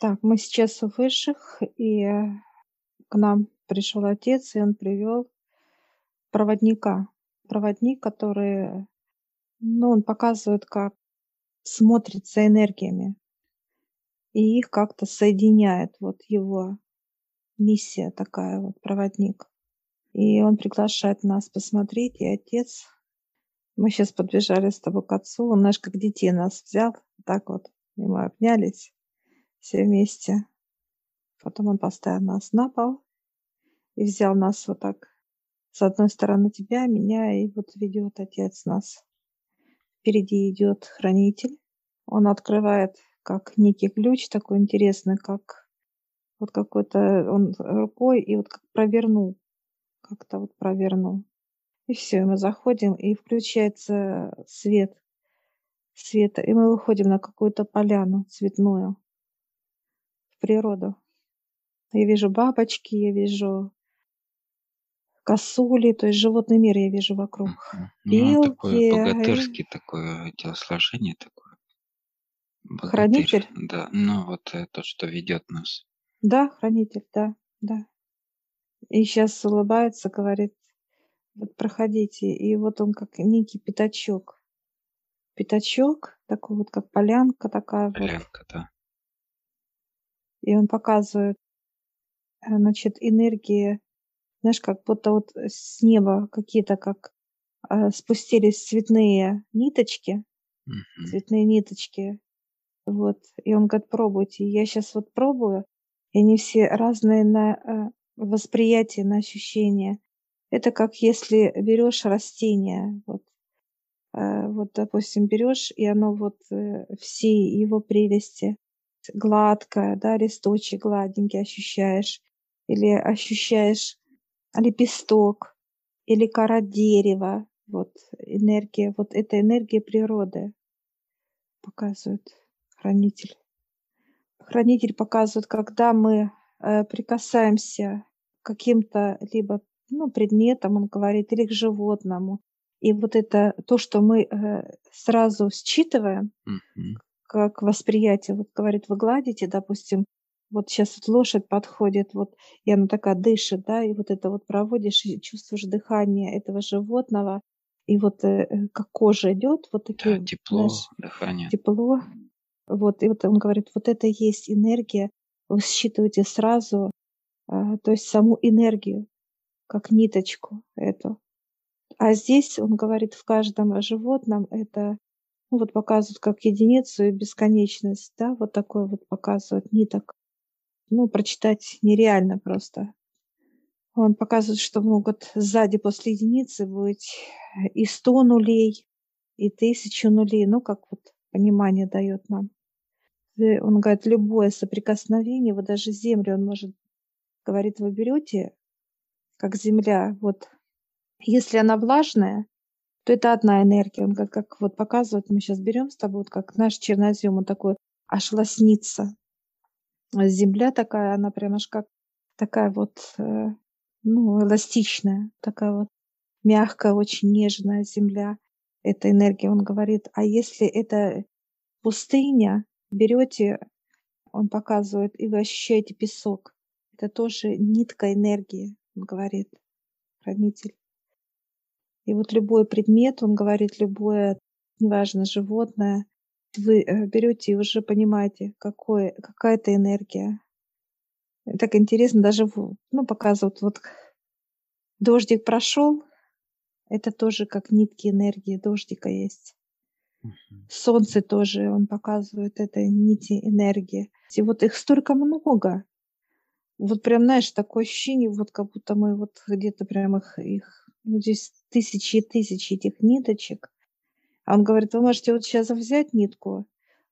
Так, мы сейчас у высших, и к нам пришел отец, и он привел проводника. Проводник, который, ну, он показывает, как смотрит за энергиями, и их как-то соединяет. Вот его миссия такая вот, проводник. И он приглашает нас посмотреть, и отец мы сейчас подбежали с тобой к отцу, он, знаешь, как детей нас взял, так вот, и мы обнялись все вместе. Потом он поставил нас на пол и взял нас вот так с одной стороны тебя, меня, и вот ведет отец нас. Впереди идет хранитель. Он открывает как некий ключ такой интересный, как вот какой-то он рукой и вот как провернул, как-то вот провернул. И все, мы заходим, и включается свет, света, и мы выходим на какую-то поляну цветную природу. Я вижу бабочки, я вижу косули, то есть животный мир я вижу вокруг. Ну, такое богатырский такое телосложение такое. Богатырь, Хранитель? Да, ну вот то, что ведет нас. Да, хранитель, да, да. И сейчас улыбается, говорит, вот проходите. И вот он как некий пятачок. Пятачок, такой вот как полянка такая. Полянка, вот. да. И он показывает, э, значит, энергии, знаешь, как будто вот с неба какие-то как э, спустились цветные ниточки, угу. цветные ниточки. Вот. И он говорит, пробуйте. Я сейчас вот пробую, и они все разные на э, восприятие, на ощущение. Это как если берешь растение, вот, вот, допустим, берешь, и оно вот все его прелести гладкое, да, листочек гладенький ощущаешь, или ощущаешь лепесток, или кора дерева, вот энергия, вот эта энергия природы показывает хранитель. Хранитель показывает, когда мы э, прикасаемся к каким-то либо ну, предметам, он говорит, или к животному. И вот это то, что мы э, сразу считываем, mm-hmm как восприятие. Вот говорит, вы гладите, допустим, вот сейчас вот лошадь подходит, вот, и она такая дышит, да, и вот это вот проводишь, и чувствуешь дыхание этого животного, и вот э, э как кожа идет, вот такие, да, тепло, знаешь, дыхание. Тепло. Вот, и вот он говорит, вот это и есть энергия, вы считываете сразу, э, то есть саму энергию, как ниточку эту. А здесь, он говорит, в каждом животном это ну, вот показывают как единицу и бесконечность, да, вот такое вот показывают ниток. Ну, прочитать нереально просто. Он показывает, что могут сзади после единицы быть и сто нулей, и тысячу нулей, ну, как вот понимание дает нам. И он говорит, любое соприкосновение, вот даже землю он может, говорит, вы берете, как земля, вот, если она влажная, то это одна энергия. Он как, как вот показывает, мы сейчас берем с тобой, вот как наш чернозем, он такой аж лоснится. Земля такая, она прям аж как такая вот, э, ну, эластичная, такая вот мягкая, очень нежная земля. Это энергия, он говорит. А если это пустыня, берете, он показывает, и вы ощущаете песок. Это тоже нитка энергии, он говорит, хранитель. И вот любой предмет, он говорит, любое, неважно, животное, вы э, берете и уже понимаете, какое, какая это энергия. Так интересно, даже ну, показывают, вот дождик прошел, это тоже как нитки энергии дождика есть. Солнце тоже, он показывает, это нити энергии. И вот их столько много. Вот прям, знаешь, такое ощущение, вот как будто мы вот где-то прям их, их ну, здесь тысячи и тысячи этих ниточек. А он говорит, вы можете вот сейчас взять нитку,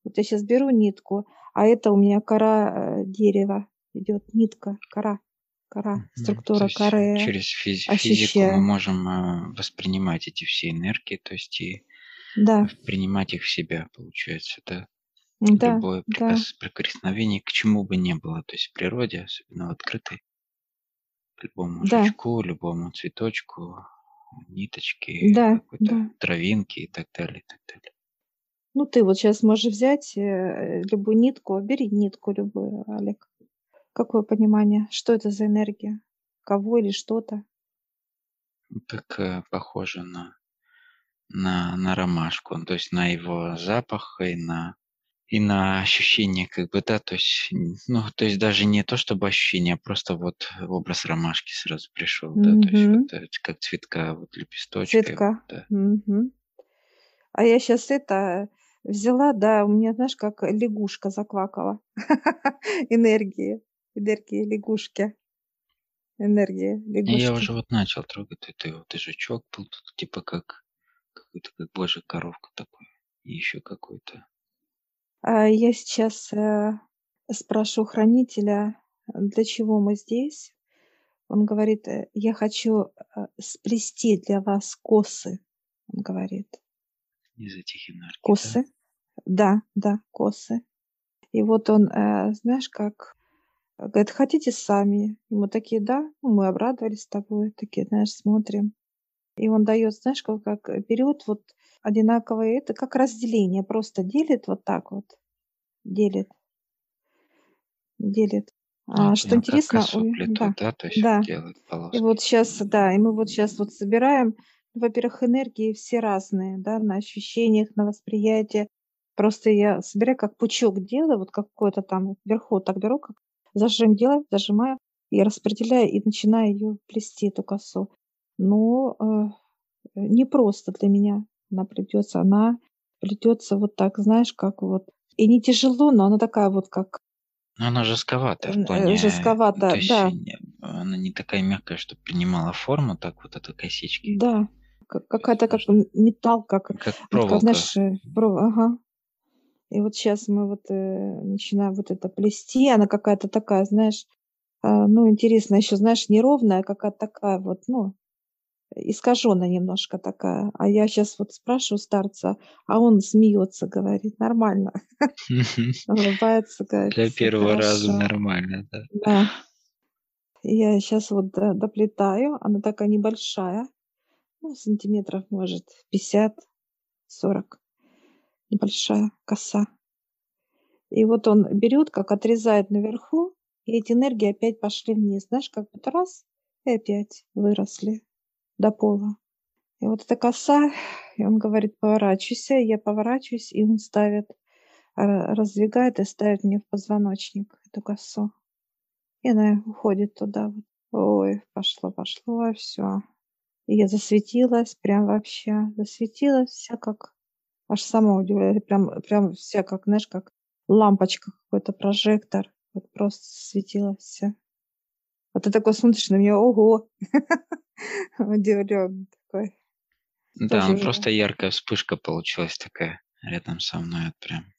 вот я сейчас беру нитку, а это у меня кора э, дерева идет, нитка, кора, кора, структура то коры. Через физи- физику мы можем э, воспринимать эти все энергии, то есть и да. принимать их в себя, получается, да? Да, Любое да. прикосновение к чему бы ни было, то есть в природе, особенно в открытой, любому Да. жучку, любому цветочку, ниточки, Да, какой-то да. травинки и так далее, и так далее. Ну, ты вот сейчас можешь взять э, любую нитку, бери нитку любую, Олег. Какое понимание? Что это за энергия? Кого или что-то? Так э, похоже на, на, на ромашку, то есть на его запах и на и на ощущение, как бы, да, то есть, ну, то есть даже не то, чтобы ощущение, а просто вот образ ромашки сразу пришел, да, то есть вот как цветка, вот лепесточки, Цветка. да. Мгм. А я сейчас это взяла, да, у меня, знаешь, как лягушка заквакала. Энергии. Энергии лягушки. Энергия И я уже лягушки. вот начал трогать, это вот жучок был тут, типа как какой-то как божья коровка такой, и еще какой-то. А я сейчас э, спрошу хранителя, для чего мы здесь. Он говорит, э, я хочу э, сплести для вас косы. Он говорит, этих энергий, да? косы. Да, да, косы. И вот он, знаешь, как говорит, хотите сами? И мы такие, да, Ну, мы обрадовались с тобой, такие, знаешь, смотрим. И он дает, знаешь, как, как берет вот одинаковые, это как разделение, просто делит вот так вот, делит, делит. Ну, А, я что как интересно, косу ой, плетут, да, да, то есть да. вот делают И полоски. вот сейчас, да, и мы вот сейчас вот собираем, во-первых, энергии все разные, да, на ощущениях, на восприятие. Просто я собираю как пучок делаю, вот какой-то там вверху так беру, как зажим делаю, зажимаю и распределяю, и начинаю ее плести, эту косу. Но э, не просто для меня она плетется, она плетется вот так, знаешь, как вот, и не тяжело, но она такая вот как Но она жестковатая в э, плане, то жестковато, есть да, она не такая мягкая, чтобы принимала форму, так вот это косички. да, как- какая-то как металл, как как как, проволока. знаешь, э, про- ага. И вот сейчас мы вот э, начинаем вот это плести. Она какая-то такая, знаешь, а, ну, интересно, еще, знаешь, неровная, какая-то такая вот, ну, искаженная немножко такая. А я сейчас вот спрашиваю старца, а он смеется, говорит, нормально. Улыбается, говорит, Для первого раза нормально, да. Я сейчас вот до- доплетаю. Она такая небольшая, ну, сантиметров, может, 50-40. Небольшая коса. И вот он берет, как отрезает наверху, и эти энергии опять пошли вниз. Знаешь, как будто раз, и опять выросли до пола. И вот эта коса, и он говорит, поворачивайся, я поворачиваюсь, и он ставит, ра- раздвигает и ставит мне в позвоночник эту косу. И она уходит туда. Ой, пошло, пошло, все. И я засветилась, прям вообще, засветилась вся как, аж сама удивляюсь, прям, прям вся как, знаешь, как лампочка, какой-то прожектор. Вот просто светилась вся. Вот ты такой смотришь на меня, ого, удивлен такой. Да, Тоже ну просто яркая вспышка получилась такая рядом со мной, вот прям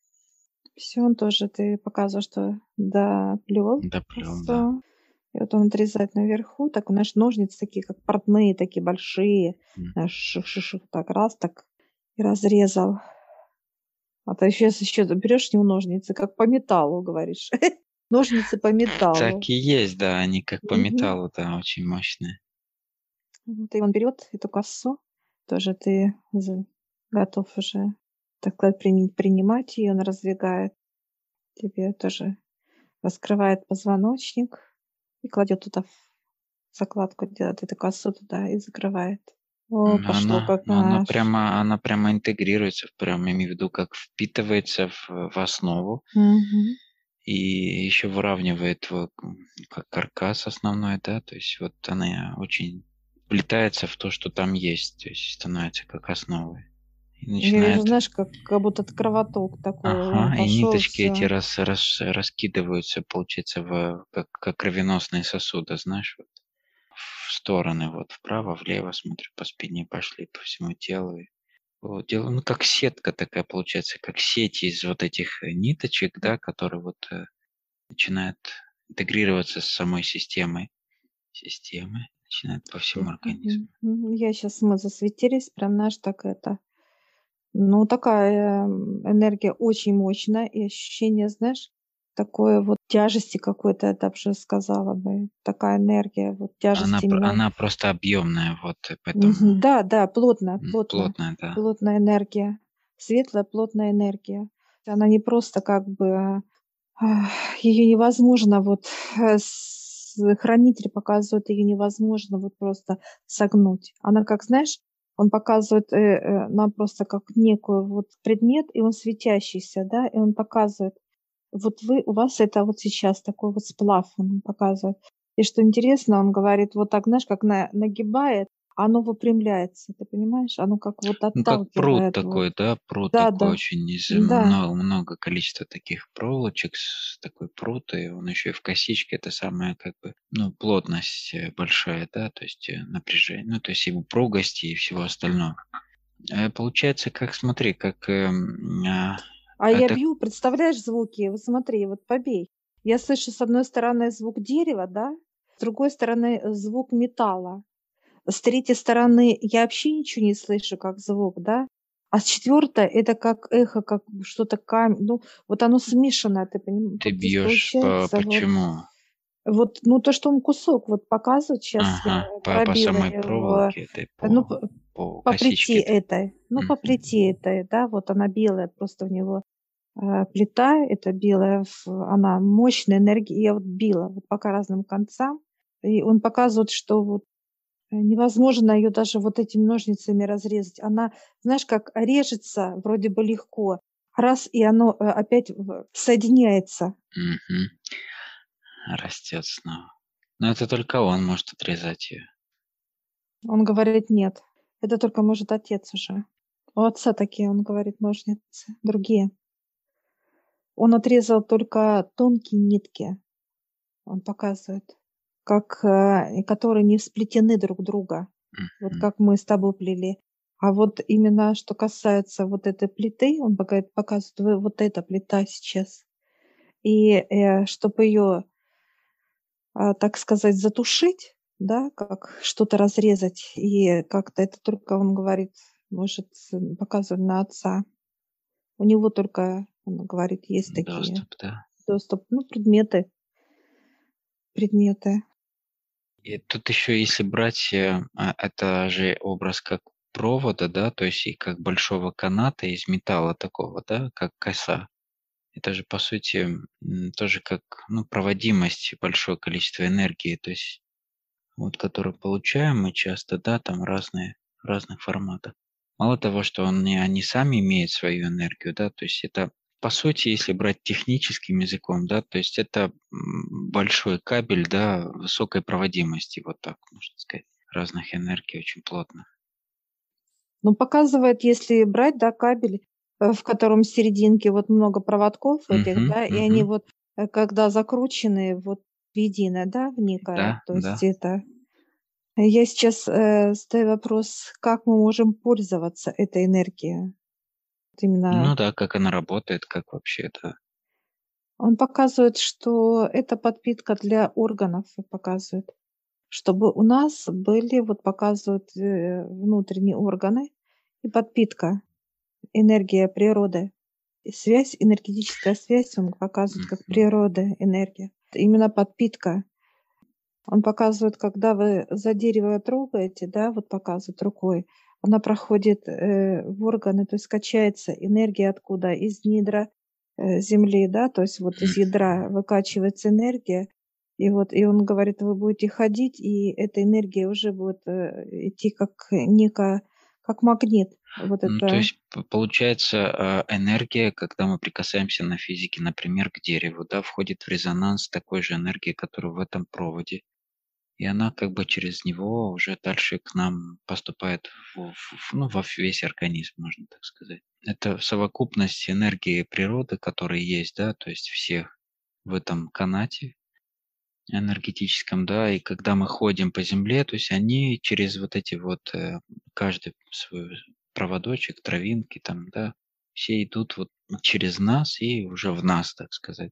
все, он тоже, ты показывал, что доплел доплел, да. И вот он отрезает наверху, так, знаешь, ножницы такие, как портные, такие большие. М. Знаешь, ших-ших-ших, так раз, так и разрезал. А то сейчас еще берешь не ножницы, как по металлу, говоришь. Ножницы по металлу. Так и есть, да, они как по металлу, да, очень мощные. Вот, и он берет эту косу, тоже ты готов уже, так сказать, принимать ее, он раздвигает тебе тоже, раскрывает позвоночник и кладет туда закладку, делает эту косу туда и закрывает. О, пошло Она, как ну, она прямо, она прямо интегрируется, прям имею в виду, как впитывается в, в основу Мгм. и еще выравнивает как каркас основной, да, то есть вот она очень вплетается в то, что там есть, то есть становится как основой. И вижу, начинает, знаешь, как, как будто кровоток такой ага, и ниточки эти рас, рас- раскидываются, получается, в, как, как кровеносные сосуды, знаешь, вот, в стороны, вот вправо, влево, смотрю, по спине пошли, по всему телу. И вот дело, ну, как сетка такая получается, как сеть из вот этих ниточек, да, которые вот э, начинают интегрироваться с самой системой. Системы начинают по всему организму. Я сейчас мы засветились, прям, знаешь, так это. Ну, такая м, энергия очень мощная, и ощущение, знаешь, такое вот тяжести какой-то, я так же сказала бы. Такая энергия, вот тяжесть Она, именно. она просто объемная, вот, поэтому. Да, да, плотно, м, плотно, плотная, да. плотная энергия. светлая плотная энергия. Она не просто как бы ее невозможно вот э, хранитель показывает ее невозможно вот просто согнуть. Она как, знаешь, он показывает э, э, нам просто как некую вот предмет, и он светящийся, да, и он показывает, вот вы, у вас это вот сейчас такой вот сплав, он показывает. И что интересно, он говорит, вот так, знаешь, как на, нагибает, оно выпрямляется, ты понимаешь? Оно как вот Ну, как пруд отталкивает. Вот. такой, да, пруд Да, такой да, очень, из, да. много, много количества таких проволочек, с такой пруд, и он еще и в косичке, это самая, как бы, ну, плотность э, большая, да, то есть э, напряжение, ну, то есть и упругости, и всего остального. Э, Получается, как, смотри, как эм, а, А я это, бью, представляешь, звуки? Вот смотри, вот побей. Я слышу с одной стороны звук дерева, да, с другой стороны э, звук металла. С третьей стороны я вообще ничего не слышу, как звук, да. А с четвертой это как эхо, как что-то камень. Ну, вот оно смешанное, ты понимаешь? ты бьешь по, вот, почему? вот, ну то, что он кусок вот показывает, сейчас я Ага, по, по самой его, проволоке этой, ну, по, п- по по плите этой, ну, по Мгм. плите этой, да, вот она белая, просто у него э, плита, это белая, в- она мощная энергия, я вот била вот пока разным концам, и он показывает, что вот невозможно ее даже вот этими ножницами разрезать. Она, знаешь, как режется вроде бы легко, раз, и оно э, опять соединяется. Мгм. Растет снова. Но это только он может отрезать ее. Он говорит, нет, это только может отец уже. У отца такие, он говорит, ножницы, другие. Он отрезал только тонкие нитки, он показывает, как, э, которые не сплетены друг друга, вот как мы с тобой плели. А вот именно что касается вот этой плиты, он пока- показывает, вот эта плита сейчас. И чтобы ее, так сказать, затушить, да, как что-то разрезать, и как-то это только, он говорит, может показывать на отца. У него только, он говорит, есть такие Доступ, да. доступ, ну, предметы, предметы. И тут еще, если брать, э, а, это же образ как провода, да, то есть и как большого каната из металла такого, да, как коса. Это же, по сути, тоже как, ну, проводимость большое количество энергии, то есть вот, которую получаем мы часто, да, там разные, разных форматов. Мало того, что он не, они сами имеют свою энергию, да, то есть это, по сути, если брать техническим языком, да, то есть это большой кабель, да, высокой проводимости, вот так можно сказать, разных энергий очень плотно. Ну, показывает, если брать, да, кабель, э, в котором серединке вот много проводков этих, Мгм, да, и они вот, э, когда закручены вот в единое, да, в некое, Да, то да. есть это... Я сейчас э, задаю вопрос, как мы можем пользоваться этой энергией? Именно Ну да, как она работает, как вообще это. он показывает, что это подпитка для органов, показывает, чтобы у нас были, вот показывают э, внутренние органы и подпитка, энергия природы. И связь, энергетическая связь, он показывает как природа, энергия. Именно подпитка. Он показывает, когда вы за дерево трогаете, да, вот показывает рукой, она проходит э, в органы, то есть качается энергия откуда? Из недра э, земли, да, то есть вот из ядра выкачивается энергия, и вот, и он говорит, вы будете ходить, и эта энергия уже будет э, идти как некая, как магнит. Вот Ну, то это есть п- получается а, энергия, когда мы прикасаемся на физике, например, к дереву, да, входит в резонанс такой же энергии, которая в этом проводе. И она как бы через него уже дальше к нам поступает в, в- ну, во весь организм, можно так сказать. Это совокупность энергии природы, которая есть, да, то есть всех в этом канате энергетическом, да, и когда мы ходим по земле, то есть они через вот эти вот, э, каждый свой проводочек, травинки там, да, все идут вот через нас и уже в нас, так сказать.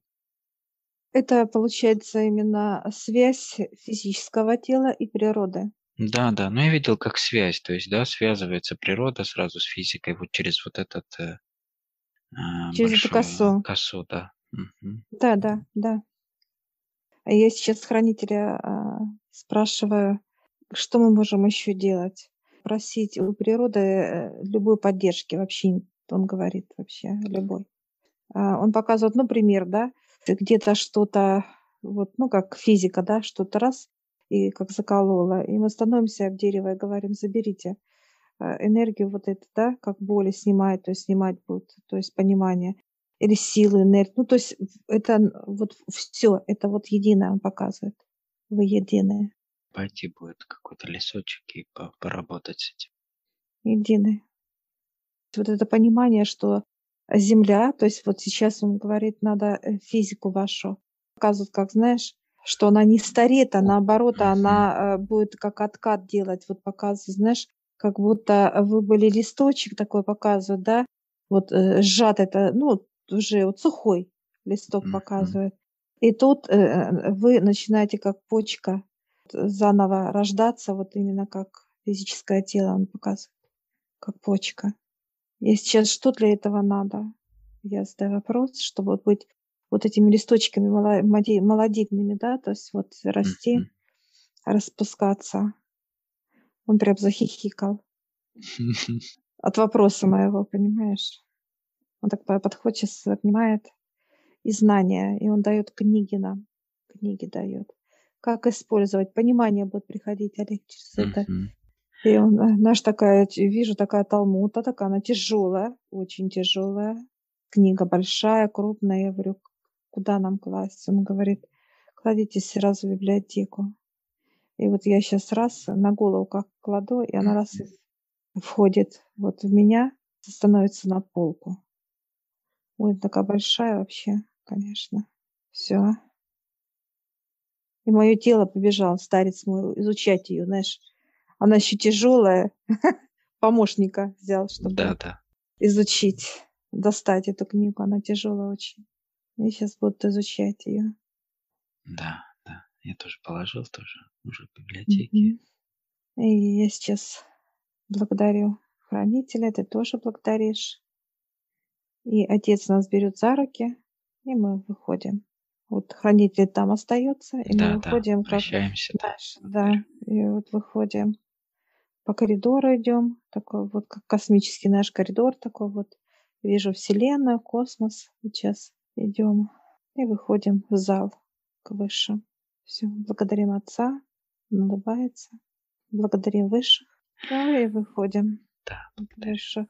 Это получается именно связь физического тела и природы. Да, да, но я видел как связь, то есть, да, связывается природа сразу с физикой вот через вот этот э, а, Через эту косу. косу, да. Мгм. Да, да, да. Я сейчас хранителя а, спрашиваю, что мы можем еще делать? Просить у природы э, любой поддержки, вообще Он говорит вообще любой. А, он показывает, ну, пример, да, где-то что-то, вот, ну, как физика, да, что-то раз, и как заколола. И мы становимся в дерево и говорим, заберите а, энергию вот эту, да, как боли снимает, то есть снимать будут, то есть понимание. Или силы, энергию. Ну, то есть это вот все, это вот единое он показывает. Вы единое. Пойти будет какой-то лесочек и поработать с этим. Единое. Вот это понимание, что Земля, то есть вот сейчас он говорит, надо э, физику вашу показывать, как знаешь, что она не стареет, а наоборот, она э, будет как откат делать, вот показывает, знаешь, как будто вы были листочек такой показывает, да, вот э, сжат это, ну, уже вот сухой листок показывает. И тут э, вы начинаете как почка заново рождаться, вот именно как физическое тело он показывает, как почка. И сейчас что для этого надо? Я задаю вопрос, чтобы вот быть вот этими листочками молодильными, да, то есть вот расти, распускаться. Он прям захихикал от вопроса моего, понимаешь? Он так подходит, сейчас обнимает и знания, и он дает книги нам, книги дает. Как использовать, понимание будет приходить, Олег, через это. И он, э, наш такая, вижу, такая талмута, такая, она тяжелая, очень тяжелая. Книга большая, крупная. Я говорю, куда нам класть? Он говорит, кладите сразу в библиотеку. И вот я сейчас раз на голову как кладу, и она раз входит вот в меня, становится на полку. Ой, такая большая вообще, конечно. Все. И мое тело побежало, старец мой, изучать ее, знаешь. Она еще тяжелая. Помощника взял, чтобы да, да. изучить, достать эту книгу. Она тяжелая очень. И сейчас будут изучать ее. Да, да. Я тоже положил тоже уже в библиотеке. Mm-hmm. И я сейчас благодарю хранителя, ты тоже благодаришь. И отец нас берет за руки, и мы выходим. Вот хранитель там остается, и да, мы выходим да, как дальше. Да, и вот выходим по коридору идем, такой вот как космический наш коридор такой вот. Вижу Вселенную, космос. Сейчас идем и выходим в зал к высшим. Все, благодарим Отца, он улыбается. Благодарим высших. Да, и выходим. Да, Высших.